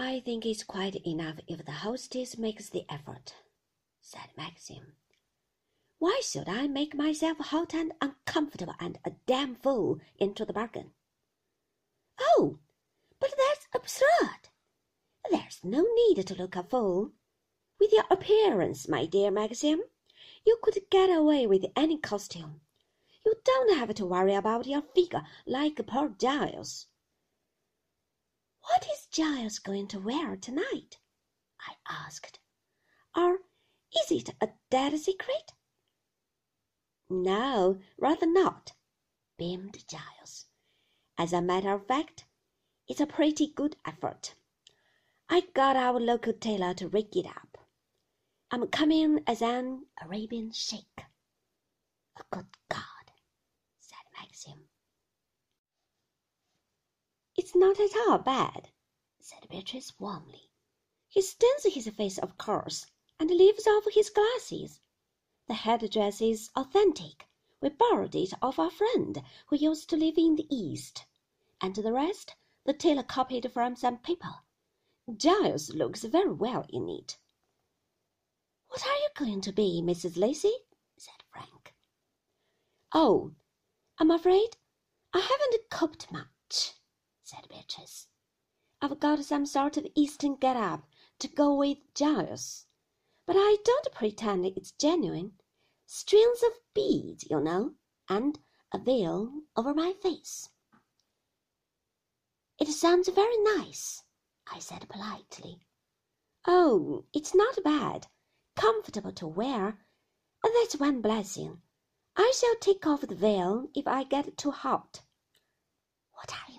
I think it's quite enough if the hostess makes the effort, said Maxim. Why should I make myself hot and uncomfortable and a damn fool into the bargain? Oh, but that's absurd. There's no need to look a fool. With your appearance, my dear Maxim, you could get away with any costume. You don't have to worry about your figure like poor Giles. Giles going to wear tonight? I asked. Or is it a dead secret? No, rather not, beamed Giles. As a matter of fact, it's a pretty good effort. I got our local tailor to rig it up. I'm coming as an Arabian sheik. A good God, said Maxim. It's not at all bad, said Beatrice warmly. He stains his face, of course, and leaves off his glasses. The headdress is authentic. We borrowed it of our friend who used to live in the East, and the rest the tailor copied from some paper. Giles looks very well in it. What are you going to be, Mrs. Lacy? said Frank. Oh, I'm afraid I haven't cooked much, said Beatrice. I've got some sort of Eastern get-up to go with Giles but I don't pretend it's genuine. Strings of beads, you know, and a veil over my face. It sounds very nice, I said politely. Oh, it's not bad. Comfortable to wear. That's one blessing. I shall take off the veil if I get too hot. What are you